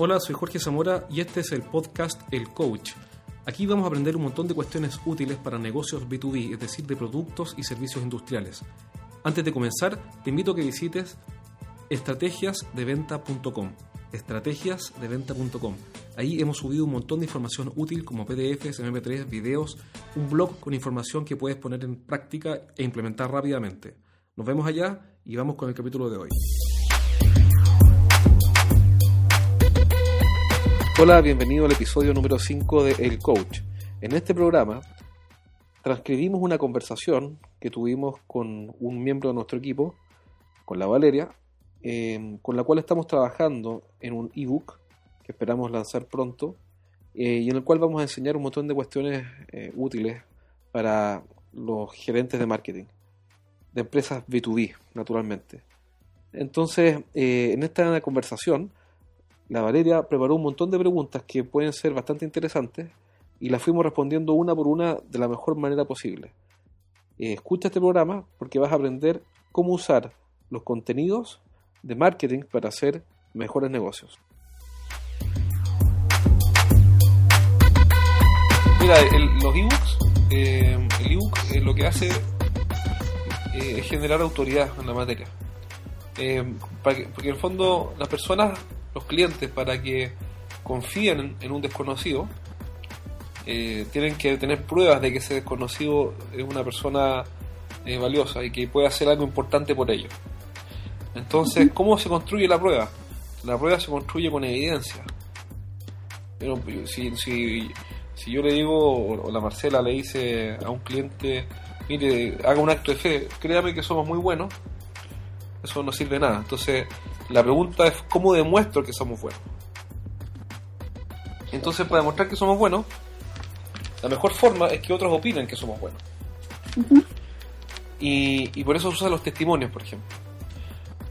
Hola, soy Jorge Zamora y este es el podcast El Coach. Aquí vamos a aprender un montón de cuestiones útiles para negocios B2B, es decir, de productos y servicios industriales. Antes de comenzar, te invito a que visites estrategiasdeventa.com. Estrategiasdeventa.com. Ahí hemos subido un montón de información útil como PDFs, MP3, videos, un blog con información que puedes poner en práctica e implementar rápidamente. Nos vemos allá y vamos con el capítulo de hoy. Hola, bienvenido al episodio número 5 de El Coach. En este programa transcribimos una conversación que tuvimos con un miembro de nuestro equipo, con la Valeria, eh, con la cual estamos trabajando en un ebook que esperamos lanzar pronto eh, y en el cual vamos a enseñar un montón de cuestiones eh, útiles para los gerentes de marketing, de empresas B2B, naturalmente. Entonces, en esta conversación, la Valeria preparó un montón de preguntas que pueden ser bastante interesantes y las fuimos respondiendo una por una de la mejor manera posible. escucha este programa porque vas a aprender cómo usar los contenidos de marketing para hacer mejores negocios. Mira, los ebooks, eh, el ebook eh, lo que hace eh, es generar autoridad en la materia. porque en el fondo las personas, los clientes, para que confíen en, un desconocido, tienen que tener pruebas de que ese desconocido es una persona valiosa y que puede hacer algo importante por ellos. Entonces, ¿cómo se construye la prueba? La prueba se construye con evidencia. Pero si, si, si yo le digo, o la Marcela le dice a un cliente, mire, haga un acto de fe, créame que somos muy buenos, eso no sirve de nada. Entonces, la pregunta es, ¿cómo demuestro que somos buenos? Entonces, para demostrar que somos buenos, la mejor forma es que otros opinen que somos buenos. y, y por eso se usan los testimonios, por ejemplo.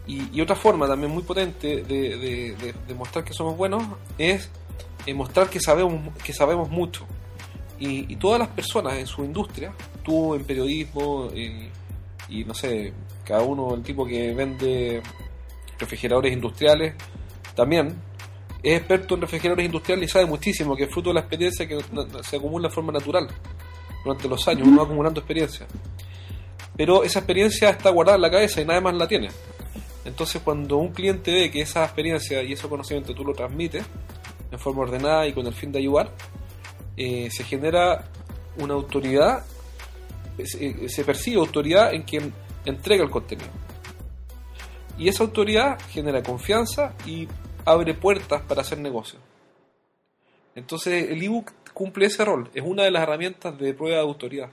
Y, otra forma también muy potente de, de, mostrar que somos buenos es eh, mostrar que sabemos, que sabemos mucho. Y, todas las personas en su industria, tú en periodismo y no sé, cada uno, el tipo que vende refrigeradores industriales, también es experto en refrigeradores industriales y sabe muchísimo, que es fruto de la experiencia que se acumula de forma natural durante los años, uno va acumulando experiencia. Pero esa experiencia está guardada en la cabeza y nadie más la tiene. Entonces cuando un cliente ve que esa experiencia y ese conocimiento tú lo transmites en forma ordenada y con el fin de ayudar, eh, se genera una autoridad, se, se percibe autoridad en quien entrega el contenido. Y esa autoridad genera confianza y abre puertas para hacer negocio. Entonces el ebook cumple ese rol, es una de las herramientas de prueba de autoridad.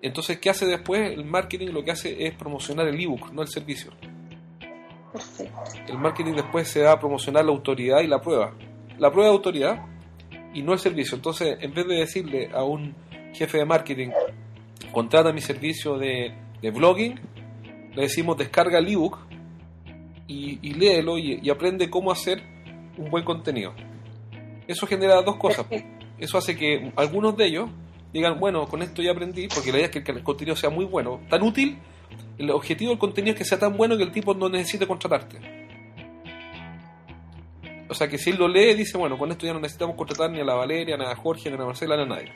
Entonces, ¿qué hace después? El marketing lo que hace es promocionar el ebook, no el servicio. Perfecto. El marketing después se va a promocionar la autoridad y la prueba. La prueba de autoridad y no el servicio. Entonces, en vez de decirle a un jefe de marketing, contrata mi servicio de, blogging, le decimos descarga el ebook y, y léelo y, y aprende cómo hacer un buen contenido. Eso genera dos cosas. Eso hace que algunos de ellos digan, bueno, con esto ya aprendí, porque la idea es que el contenido sea muy bueno, tan útil, el objetivo del contenido es que sea tan bueno que el tipo no necesite contratarte. O sea que si él lo lee, dice, bueno, con esto ya no necesitamos contratar ni a la Valeria, ni a Jorge, ni a la Marcela, ni a nadie.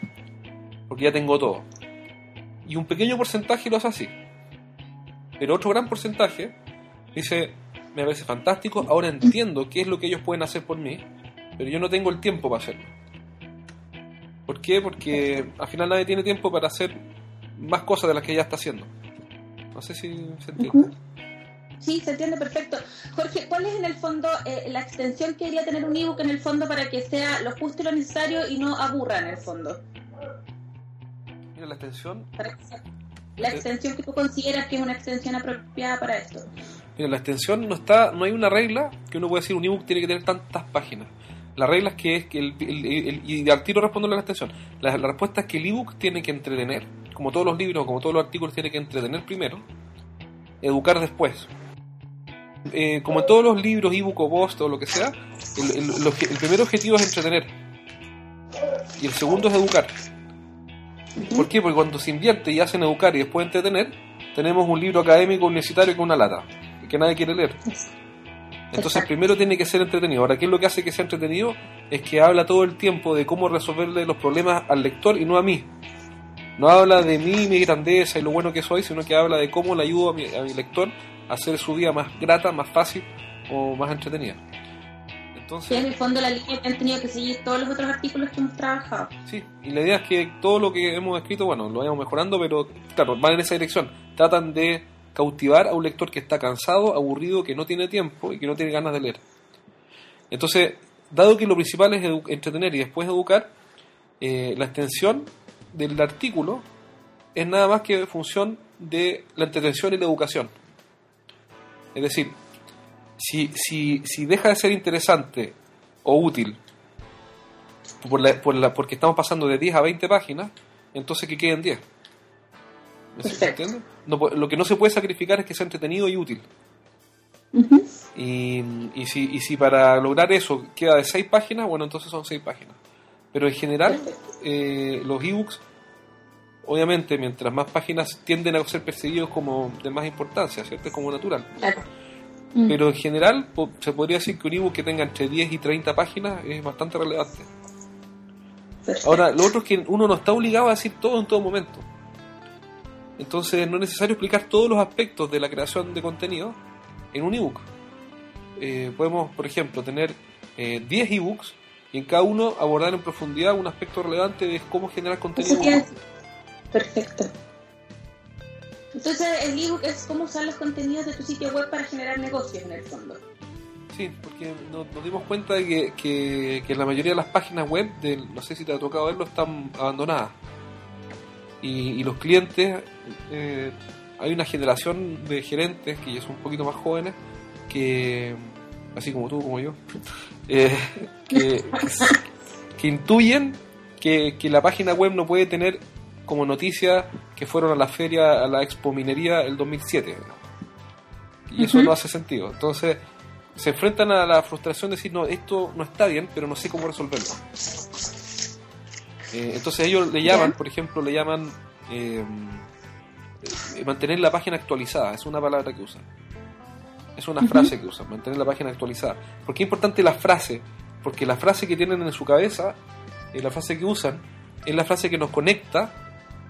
Porque ya tengo todo. Y un pequeño porcentaje lo hace así. Pero otro gran porcentaje dice, me parece fantástico, ahora entiendo qué es lo que ellos pueden hacer por mí, pero yo no tengo el tiempo para hacerlo. ¿Por qué? Porque al final nadie tiene tiempo para hacer más cosas de las que ya está haciendo. No sé si se entiende. Sí, se entiende perfecto. Jorge, ¿cuál es en el fondo eh, la extensión que debería tener un ebook en el fondo para que sea lo justo y lo necesario y no aburra en el fondo? Mira, la extensión. La extensión que tú consideras que es una extensión apropiada para esto. Mira, la extensión no está, no hay una regla que uno pueda decir un ebook tiene que tener tantas páginas. La regla es que es que el, y al tiro respondo la extensión. La, respuesta es que el ebook tiene que entretener, como todos los libros, como todos los artículos, tiene que entretener primero, educar después. Eh, como en todos los libros, ebook o post o lo que sea, el, primer objetivo es entretener. Y el segundo es educar. ¿Por qué? Porque cuando se invierte y hacen educar y después entretener, tenemos un libro académico universitario con una lata, que nadie quiere leer. Entonces primero tiene que ser entretenido. Ahora, ¿qué es lo que hace que sea entretenido? Es que habla todo el tiempo de cómo resolverle los problemas al lector y no a mí. No habla de mí, mi grandeza y lo bueno que soy, sino que habla de cómo le ayudo a mi, a mi lector a hacer su vida más grata, más fácil o más entretenida. Entonces, en el fondo la línea que han tenido que seguir todos los otros artículos que hemos trabajado. Sí, y la idea es que todo lo que hemos escrito, bueno, lo vayamos mejorando, pero claro, van en esa dirección. Tratan de cautivar a un lector que está cansado, aburrido, que no tiene tiempo y que no tiene ganas de leer. Entonces, dado que lo principal es entretener y después educar, eh, la extensión del artículo es nada más que función de la entretención y la educación. Es decir, si, si, si deja de ser interesante o útil por la, por la, porque estamos pasando de 10 a 20 páginas, entonces que queden 10. ¿Me entiende? lo que no se puede sacrificar es que sea entretenido y útil. y, y, si, y si para lograr eso queda de 6 páginas, bueno, entonces son 6 páginas. Pero en general, eh, los ebooks, obviamente, mientras más páginas tienden a ser percibidos como de más importancia, ¿cierto? Es como natural. Mm. Pero en general, se podría decir que un ebook que tenga entre 10 y 30 páginas es bastante relevante. Ahora, lo otro es que uno no está obligado a decir todo en todo momento. Entonces no es necesario explicar todos los aspectos de la creación de contenido en un ebook. Eh, podemos, por ejemplo, tener eh, 10 ebooks y en cada uno abordar en profundidad un aspecto relevante de cómo generar contenido. Perfecto. Entonces el ebook es cómo usar los contenidos de tu sitio web para generar negocios en el fondo. Sí, porque nos, dimos cuenta de que, que, la mayoría de las páginas web, de, no sé si te ha tocado verlo, están abandonadas y, los clientes, eh, hay una generación de gerentes que ya son un poquito más jóvenes, que, así como tú, como yo, eh, que, que, intuyen que, que, la página web no puede tener como noticia que fueron a la feria, a la Expo Minería el 2007. Y eso no hace sentido. Entonces, se enfrentan a la frustración de decir, no, esto no está bien, pero no sé cómo resolverlo. Eh, entonces ellos le llaman, por ejemplo, le llaman eh, eh, mantener la página actualizada, es una palabra que usan. Es una frase que usan, mantener la página actualizada. ¿Por qué es importante la frase? Porque la frase que tienen en su cabeza, la frase que usan, es la frase que nos conecta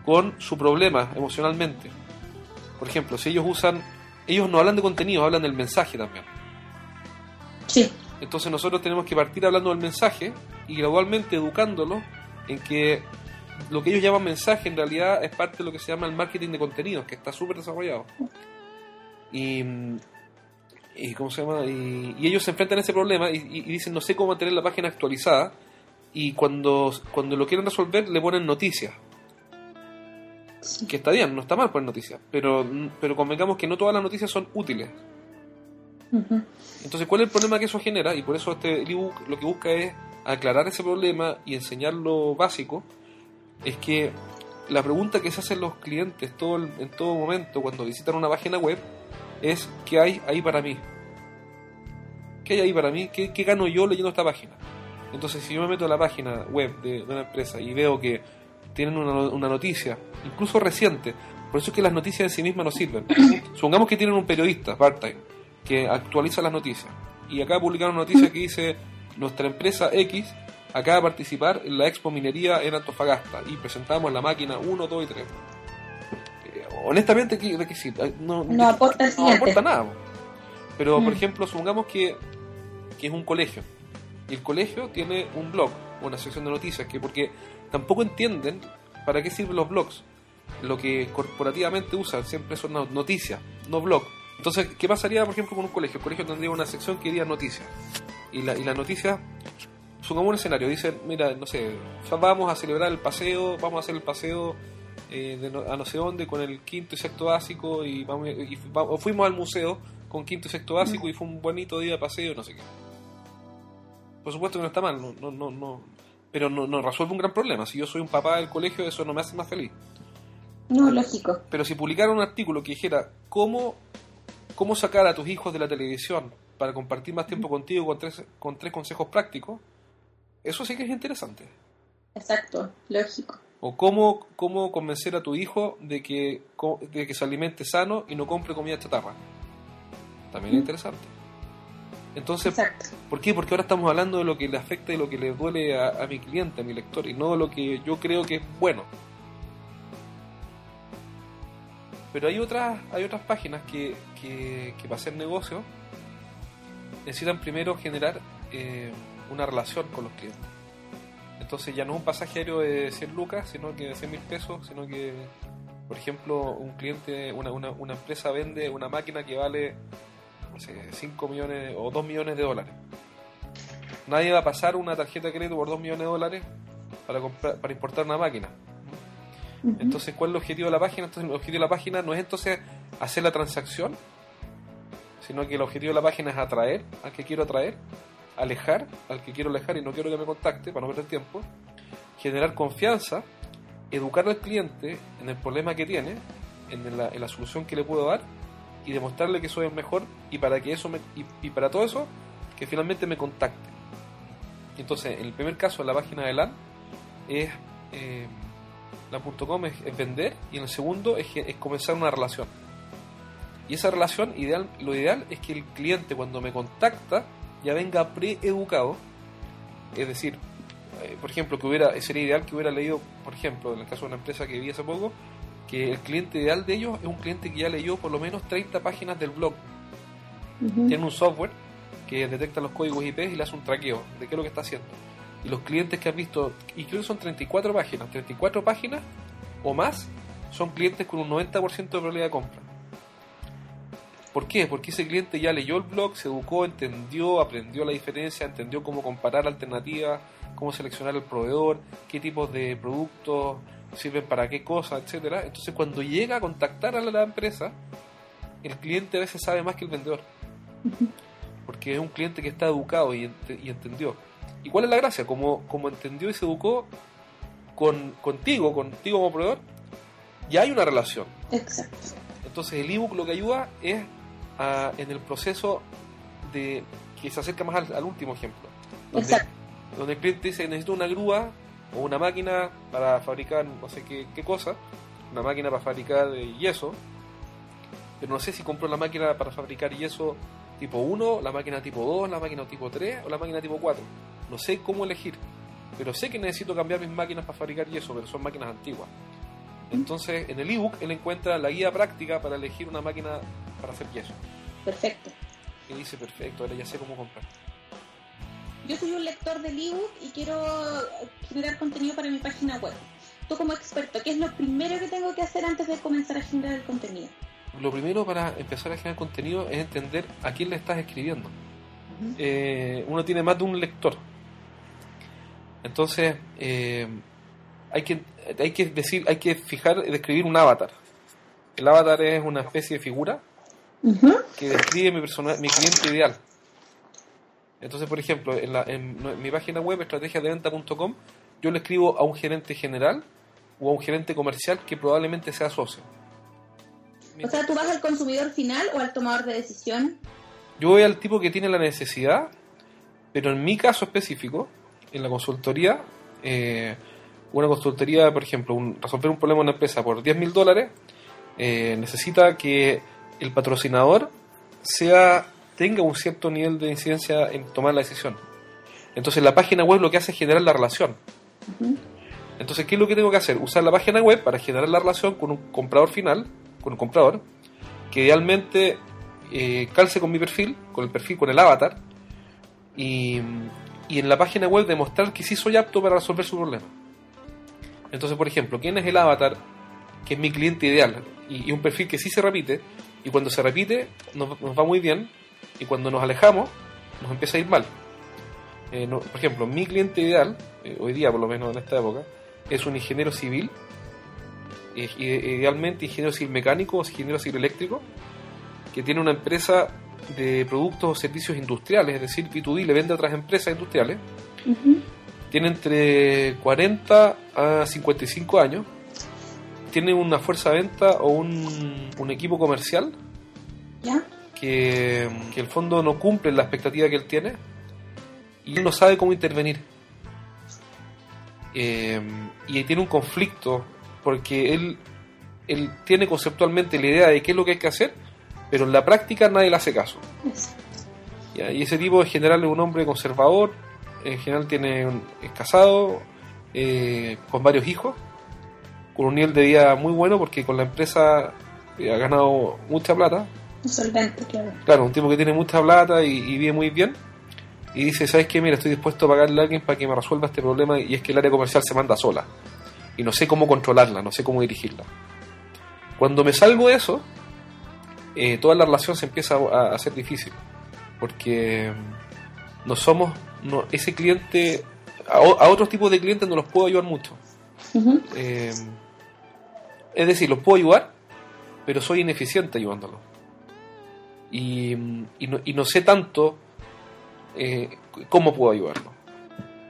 con su problema emocionalmente. Por ejemplo, si ellos usan, ellos no hablan de contenido, hablan del mensaje también. Sí. Entonces nosotros tenemos que partir hablando del mensaje y gradualmente educándolo en que lo que ellos llaman mensaje en realidad es parte de lo que se llama el marketing de contenidos, que está súper desarrollado. Y, y, ¿cómo se llama? Y, ellos se enfrentan a ese problema y, dicen no sé cómo mantener la página actualizada y cuando, cuando lo quieren resolver le ponen noticias. Que está bien, no está mal poner noticias, pero, pero convengamos que no todas las noticias son útiles. Entonces, ¿cuál es el problema que eso genera? Y por eso este ebook lo que busca es aclarar ese problema y enseñar lo básico, es que la pregunta que se hacen los clientes todo en todo momento cuando visitan una página web es ¿qué hay ahí para mí? ¿Qué hay ahí para mí? ¿Qué, gano yo leyendo esta página? Entonces, si yo me meto a la página web de, una empresa y veo que tienen una, una, noticia, incluso reciente, por eso es que las noticias en sí mismas no sirven. Supongamos que tienen un periodista part-time que actualiza las noticias y acá publicaron una noticia que dice nuestra empresa X acaba de participar en la Expo Minería en Antofagasta y presentamos la máquina 1, 2 y 3. Eh, honestamente, ¿de qué sirve? No, no, aporta, no aporta nada. Pero, por mm. ejemplo, supongamos que, que es un colegio. Y el colegio tiene un blog, una sección de noticias, que porque tampoco entienden para qué sirven los blogs. Lo que corporativamente usan siempre son noticias, no blog. Entonces, ¿qué pasaría, por ejemplo, con un colegio? El colegio tendría una sección que diría noticias y la, y la noticia, supongamos un escenario, dicen, mira, no sé, vamos a celebrar el paseo, vamos a hacer el paseo eh, a no sé dónde con el quinto y sexto básico y, vamos, y fuimos al museo con quinto y sexto básico y fue un bonito día de paseo, no sé qué. Por supuesto que no está mal, no, no, no, no pero no, no resuelve un gran problema. Si yo soy un papá del colegio, eso no me hace más feliz. No, lógico. Pero si publicara un artículo que dijera cómo, cómo sacar a tus hijos de la televisión para compartir más tiempo contigo con tres, con tres consejos prácticos, eso sí que es interesante. Exacto, lógico. O cómo, cómo convencer a tu hijo de que, de que se alimente sano y no compre comida chatarra. También es interesante. Entonces, ¿por qué? Porque ahora estamos hablando de lo que le afecta y lo que le duele a, mi cliente, a mi lector, y no de lo que yo creo que es bueno. Pero hay otras, hay otras páginas que, que, para hacer negocio necesitan primero generar eh, una relación con los clientes. Entonces ya no es un pasaje aéreo de 100 lucas, sino que de 100 mil pesos, sino que, por ejemplo, un cliente, una, una, una empresa vende una máquina que vale no sé, 5 millones o 2 millones de dólares. Nadie va a pasar una tarjeta de crédito por 2 millones de dólares para, comprar, para importar una máquina. Entonces, ¿cuál es el objetivo de la página? Entonces, el objetivo de la página no es entonces hacer la transacción, sino que el objetivo de la página es atraer al que quiero atraer, alejar al que quiero alejar y no quiero que me contacte para no perder tiempo, generar confianza, educar al cliente en el problema que tiene, en la, en la solución que le puedo dar y demostrarle que soy el mejor y para que eso me, y, para todo eso que finalmente me contacte. Entonces, en el primer caso, la página de LAN es eh, la.com es, vender y en el segundo es, es comenzar una relación. Y esa relación, ideal, lo ideal es que el cliente cuando me contacta ya venga preeducado, es decir, eh, por ejemplo, que hubiera, sería ideal que hubiera leído, por ejemplo, en el caso de una empresa que vi hace poco, que el cliente ideal de ellos es un cliente que ya leyó por lo menos 30 páginas del blog. Tiene un software que detecta los códigos IP y le hace un traqueo de qué es lo que está haciendo. Y los clientes que han visto, y creo que son 34 páginas, 34 páginas o más, son clientes con un 90% de probabilidad de compra. ¿Por qué? Porque ese cliente ya leyó el blog, se educó, entendió, aprendió la diferencia, entendió cómo comparar alternativas, cómo seleccionar el proveedor, qué tipos de productos sirven para qué cosa, etcétera. Entonces, cuando llega a contactar a la empresa, el cliente a veces sabe más que el vendedor. Porque es un cliente que está educado y, entendió. ¿Y cuál es la gracia? Como, como entendió y se educó con, contigo, contigo como proveedor, ya hay una relación. Exacto. Entonces, el ebook lo que ayuda es en el proceso de que se acerca más al, último ejemplo. Exacto. Donde el cliente dice, necesito una grúa o una máquina para fabricar no sé qué, qué cosa, una máquina para fabricar yeso, pero no sé si compró la máquina para fabricar yeso tipo 1, la máquina tipo 2, la máquina tipo 3 o la máquina tipo 4. No sé cómo elegir, pero sé que necesito cambiar mis máquinas para fabricar yeso, pero son máquinas antiguas. Entonces, en el ebook él encuentra la guía práctica para elegir una máquina para hacer yeso. Perfecto. Y dice, perfecto, ahora ya sé cómo comprar yo soy un lector del ebook y quiero generar contenido para mi página web. Tú como experto, ¿qué es lo primero que tengo que hacer antes de comenzar a generar el contenido? Lo primero para empezar a generar contenido es entender a quién le estás escribiendo. Eh, uno tiene más de un lector. Entonces, eh, hay, que, hay que decir, hay que fijar, describir un avatar. El avatar es una especie de figura que describe mi, persona, mi cliente ideal. Entonces, por ejemplo, en, la, en mi página web, estrategiadeventa.com, yo le escribo a un gerente general o a un gerente comercial que probablemente sea socio. O sea, ¿tú vas al consumidor final o al tomador de decisión? Yo voy al tipo que tiene la necesidad, pero en mi caso específico, en la consultoría, eh, una consultoría, por ejemplo, resolver un problema en una empresa por 10 mil dólares, eh, necesita que el patrocinador sea tenga un cierto nivel de incidencia en tomar la decisión. Entonces la página web lo que hace es generar la relación. Entonces, ¿qué es lo que tengo que hacer? Usar la página web para generar la relación con un comprador final, con un comprador, que idealmente eh, calce con mi perfil, con el perfil, con el avatar, y, en la página web demostrar que sí soy apto para resolver su problema. Entonces, por ejemplo, ¿quién es el avatar que es mi cliente ideal? Y, un perfil que sí se repite, y cuando se repite nos va muy bien, y cuando nos alejamos nos empieza a ir mal. Eh, por ejemplo, mi cliente ideal, eh, hoy día por lo menos en esta época, es un ingeniero civil, idealmente ingeniero civil mecánico o ingeniero civil eléctrico, que tiene una empresa de productos o servicios industriales, es decir, B2B le vende a otras empresas industriales, tiene entre 40 a 55 años, tiene una fuerza de venta o un, un equipo comercial ¿Ya? Que, el fondo no cumple la expectativa que él tiene y él no sabe cómo intervenir. Eh, y tiene un conflicto porque él, él tiene conceptualmente la idea de qué es lo que hay que hacer, pero en la práctica nadie le hace caso. Ya, Y ese tipo en general es un hombre conservador, en general tiene un- es casado, eh, con varios hijos, con un nivel de vida muy bueno porque con la empresa eh, ha ganado mucha plata. Un solvente, claro. Claro, un tipo que tiene mucha plata y, y vive muy bien. Y dice, ¿sabes qué? Mira, estoy dispuesto a pagarle a alguien para que me resuelva este problema y es que el área comercial se manda sola. Y no sé cómo controlarla, no sé cómo dirigirla. Cuando me salgo de eso, eh, toda la relación se empieza a, a hacer difícil. Porque mm, no somos, no, ese cliente, a, otros tipos de clientes no los puedo ayudar mucho. Eh, es decir, los puedo ayudar, pero soy ineficiente ayudándolos. Y, y, no, y no sé tanto eh, cómo puedo ayudarlo.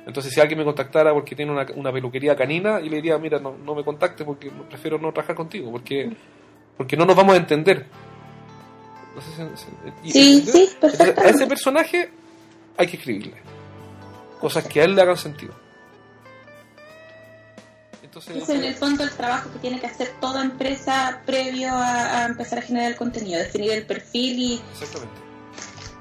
Entonces, si alguien me contactara porque tiene una, una peluquería canina, yo le diría, mira, no, no me contactes porque prefiero no trabajar contigo, porque, porque no nos vamos a entender. No sé si- si- y- Sí, sí, Entonces, a ese perfecto. personaje hay que escribirle cosas que a él le hagan sentido. Entonces, Es en el fondo el trabajo que tiene que hacer toda empresa previo a, a empezar a generar el contenido, definir el perfil y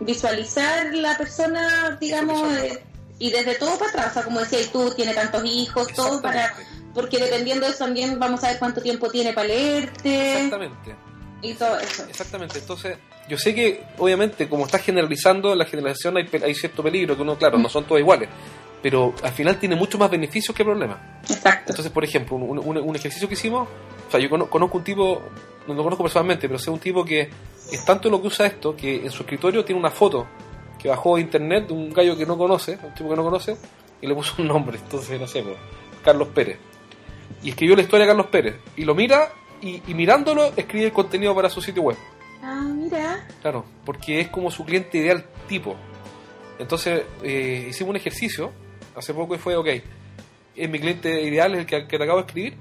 visualizar la persona, digamos, eh, y desde todo para atrás, o sea, como decías tú, tiene tantos hijos, todo para, porque dependiendo de eso también vamos a ver cuánto tiempo tiene para leerte Exactamente. y todo eso. Exactamente. Entonces, yo sé que, obviamente, como estás generalizando, la generalización hay, hay cierto peligro, que uno, claro, no son todos iguales, pero al final tiene mucho más beneficios que problemas. Exacto. Entonces, por ejemplo, un, un- un ejercicio que hicimos, o sea, yo cono- conozco un tipo, no lo conozco personalmente, pero sé un tipo que es tanto lo que usa esto, que en su escritorio tiene una foto que bajó de internet de un gallo que no conoce, un tipo que no conoce, y le puso un nombre, entonces, no sé, pues, Carlos Pérez. Y escribió la historia de Carlos Pérez, y lo mira, y, y mirándolo, escribe el contenido para su sitio web. Ah, mira. Claro, porque es como su cliente ideal tipo. Entonces, eh, hicimos un ejercicio hace poco y fue, ok, es mi cliente ideal, es el que, que te acabo de escribir,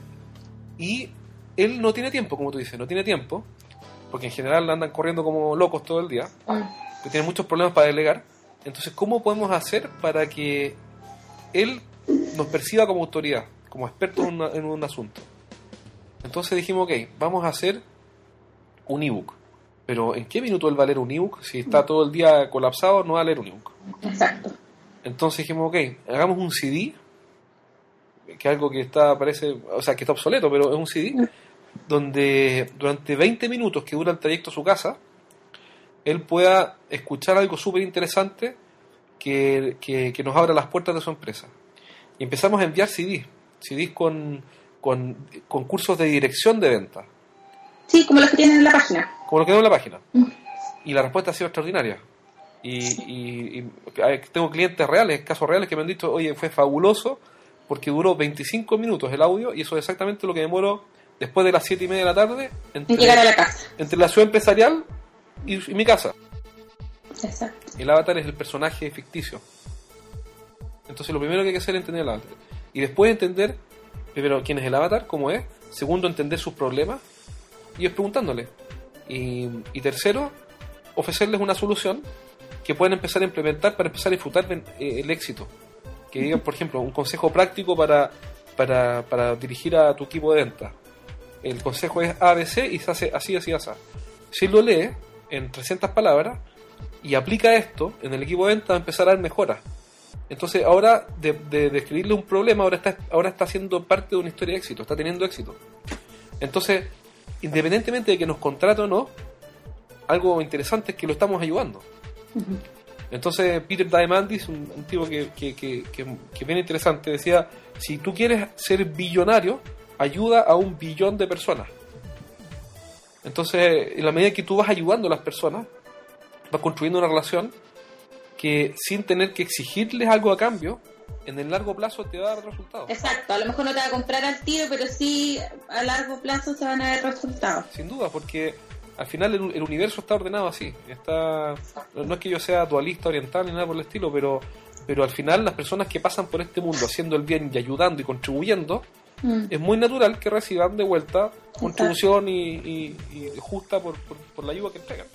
y él no tiene tiempo, como tú dices, no tiene tiempo, porque en general andan corriendo como locos todo el día, Mm. que tienen muchos problemas para delegar. Entonces, ¿cómo podemos hacer para que él nos perciba como autoridad, como experto en, una- en un asunto? Entonces dijimos, ok, vamos a hacer un ebook. Pero ¿en qué minuto él va a leer un ebook? Si está todo el día colapsado, no va a leer un ebook. Exacto. Entonces dijimos, ok, hagamos un CD, que es algo que está, parece, o sea, que está obsoleto, pero es un CD, donde durante 20 minutos que dura el trayecto a su casa, él pueda escuchar algo súper interesante que, que, que nos abra las puertas de su empresa. Y empezamos a enviar CDs, CDs con, con, con cursos de dirección de venta, Sí, como los que tienen en la página. como lo que veo en la página. Mm. Y la respuesta ha sido extraordinaria. Y, y- y hay- tengo clientes reales, casos reales que me han dicho, oye, fue fabuloso porque duró 25 minutos el audio y eso es exactamente lo que demoró después de las 7 y media de la tarde entre, Llegar a la casa. entre la ciudad empresarial y, y mi casa. Exacto. El avatar es el personaje ficticio. Entonces lo primero que hay que hacer es entender el avatar. Y después entender, primero, quién es el avatar, cómo es. Segundo, entender sus problemas. Y es preguntándole. Y, y tercero, ofrecerles una solución que puedan empezar a implementar para empezar a disfrutar de, eh, el éxito. Que digan, por ejemplo, un consejo práctico para, para, para dirigir a tu equipo de venta. El consejo es ABC y se hace así, así, así. Si lo lee en 300 palabras, y aplica esto en el equipo de venta va a empezar a dar mejoras. Entonces ahora de, de, de escribirle un problema ahora está, ahora está siendo parte de una historia de éxito, está teniendo éxito. Entonces, independientemente de que nos contrate o no, algo interesante es que lo estamos ayudando. Entonces Peter Diamandis, un, un tipo que, que, que, que, que bien interesante, decía, si tú quieres ser billonario, ayuda a un billón de personas. Entonces, en la medida que tú vas ayudando a las personas, vas construyendo una relación que sin tener que exigirles algo a cambio, en el largo plazo te va a dar resultados. Exacto. A lo mejor no te va a comprar al tiro, pero sí a largo plazo se van a ver resultados. Sin duda, porque al final el, el universo está ordenado así. Está, no, es que yo sea dualista oriental ni nada por el estilo, pero, pero al final las personas que pasan por este mundo haciendo el bien y ayudando y contribuyendo, Mm. es muy natural que reciban de vuelta contribución y, y- y justa por, por, por la ayuda que entregan.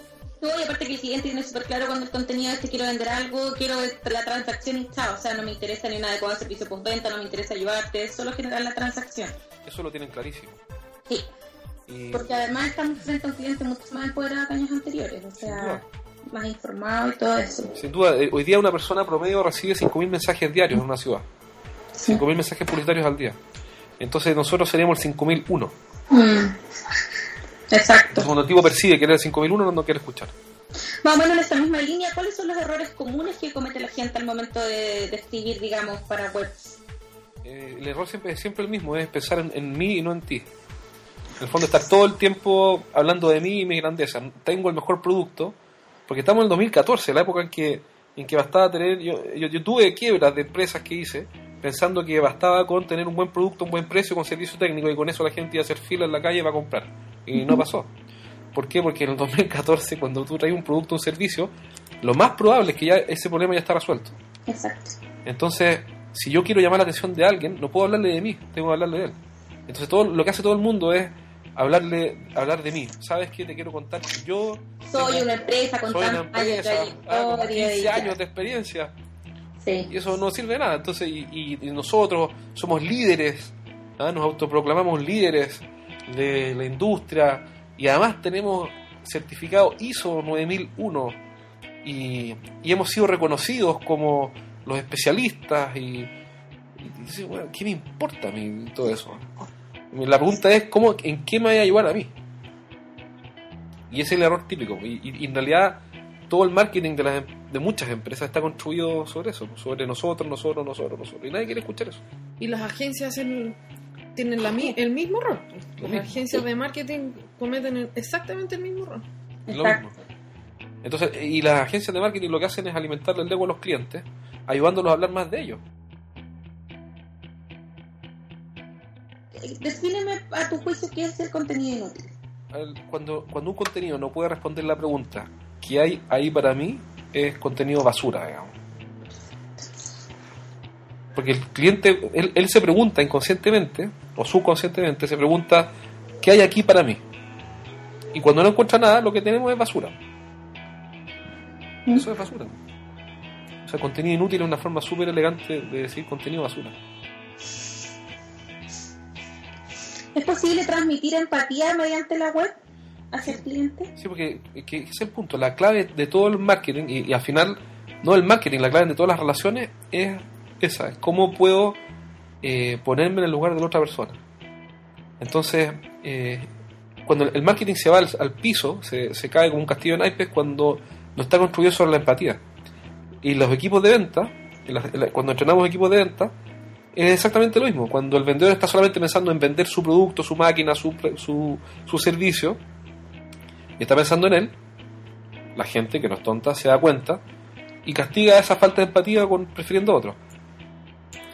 No, y aparte que el cliente tiene súper claro cuando el contenido es que quiero vender algo, quiero la transacción y chao. O sea, no me interesa ni un adecuado servicio postventa, no me interesa ayudarte, solo generar la transacción. Eso lo tienen clarísimo. Sí, Y, porque además estamos frente a un cliente mucho más empoderado que años anteriores. O sea, más informado y todo eso. Sin duda, eh, hoy día una persona promedio recibe 5.000 mensajes diarios en una ciudad. 5.000 mensajes publicitarios al día. Entonces nosotros seríamos el 5.001. Mm. Exacto. Entonces cuando el tipo percibe que era el 5.001 no, no quiere escuchar. Más o menos en esta misma línea, ¿cuáles son los errores comunes que comete la gente al momento de, de escribir, digamos, para webs? Eh, el error siempre es siempre el mismo, es pensar en, en mí y no en ti. En el fondo estar todo el tiempo hablando de mí y mi grandeza. Tengo el mejor producto, porque estamos en el 2014, la época en que, en que bastaba tener... Yo, yo, yo tuve quiebras de empresas que hice pensando que bastaba con tener un buen producto, un buen precio, con servicio técnico y con eso la gente iba a hacer fila en la calle para comprar. Y no pasó. ¿Por qué? Porque en el 2014, cuando tú traes un producto o un servicio, lo más probable es que ya ese problema ya está resuelto. Exacto. Entonces, si yo quiero llamar la atención de alguien, no puedo hablarle de mí, tengo que hablarle de él. Entonces, todo lo que hace todo el mundo es hablarle hablar de mí. ¿Sabes qué? Te quiero contar que yo Soy tengo- una empresa con soy una empresa, ah, con trayectoria. 15 y- años de experiencia Sí. y eso no sirve de nada. Entonces, y, y- y nosotros somos líderes, ¿ah? nos autoproclamamos líderes de la industria y además tenemos certificado ISO 9001 y, y hemos sido reconocidos como los especialistas y, y bueno, ¿qué me importa a mí todo eso? La pregunta es, ¿cómo, ¿en qué me va a ayudar a mí? Y ese es el error típico. Y, y- y en realidad todo el marketing de, las, em- de muchas empresas está construido sobre eso, sobre nosotros, nosotros, nosotros, nosotros. Y nadie quiere escuchar eso. Y las agencias hacen- tienen la mi- el mismo error. Lo Las mismo. agencias de marketing cometen exactamente el mismo error. Lo mismo. Entonces, y las agencias de marketing lo que hacen es alimentarle el ego a los clientes, ayudándolos a hablar más de ellos. Defíneme a tu juicio qué es el contenido inútil. Cuando, cuando un contenido no puede responder la pregunta que hay ahí para mí, es contenido basura, digamos. Porque el cliente, él, él se pregunta inconscientemente, o subconscientemente, se pregunta, ¿qué hay aquí para mí? Y cuando no encuentra nada, lo que tenemos es basura. Eso es basura. O sea, contenido inútil es una forma súper elegante de decir contenido basura. ¿Es posible transmitir empatía mediante la web hacia el cliente? Sí, porque que es el punto. La clave de todo el marketing, y, al final, no el marketing, la clave de todas las relaciones es esa: es cómo puedo eh, ponerme en el lugar de la otra persona. Entonces, eh, cuando el marketing se va al, piso, se, cae como un castillo de naipes cuando no está construido sobre la empatía. Y los equipos de venta, en en cuando entrenamos equipos de venta, es exactamente lo mismo. Cuando el vendedor está solamente pensando en vender su producto, su máquina, su, su, su servicio, y está pensando en él, la gente que no es tonta se da cuenta y castiga esa falta de empatía con prefiriendo a otro.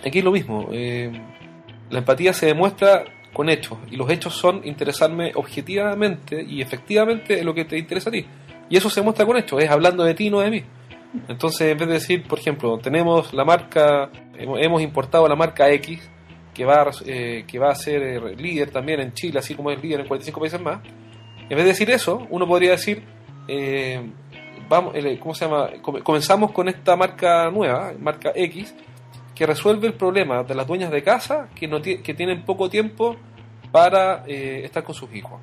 Aquí es lo mismo. eh, la empatía se demuestra con hechos y los hechos son interesarme objetivamente y efectivamente en lo que te interesa a ti. Y eso se muestra con hechos, es hablando de ti, no de mí. Entonces, en vez de decir, por ejemplo, tenemos la marca, hemos importado la marca X, que va, a eh, que va a ser eh, líder también en Chile, así como es líder en 45 países más, en vez de decir eso, uno podría decir, eh, vamos, ¿cómo se llama? Come- Comenzamos con esta marca nueva, marca X, que resuelve el problema de las dueñas de casa que, no que tienen poco tiempo para estar con sus hijos,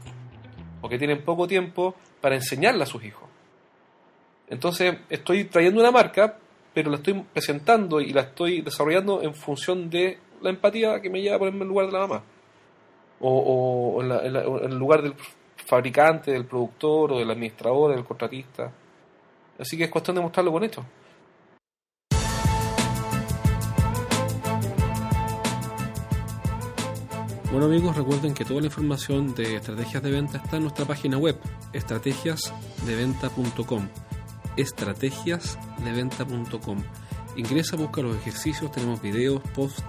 o que tienen poco tiempo para enseñarle a sus hijos. Entonces, estoy trayendo una marca, pero la estoy presentando y la estoy desarrollando en función de la empatía que me lleva a ponerme en el lugar de la mamá. O, en, la- lugar del fabricante, del productor, o del administrador, del contratista. Así que es cuestión de mostrarlo con esto. Bueno amigos, recuerden que toda la información de estrategias de venta está en nuestra página web, estrategiasdeventa.com. Estrategiasdeventa.com. Ingresa, busca los ejercicios, tenemos videos, posts,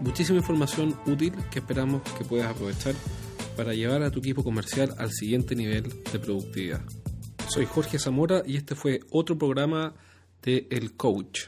muchísima información útil que esperamos que puedas aprovechar para llevar a tu equipo comercial al siguiente nivel de productividad. Soy Jorge Zamora y este fue otro programa de El Coach.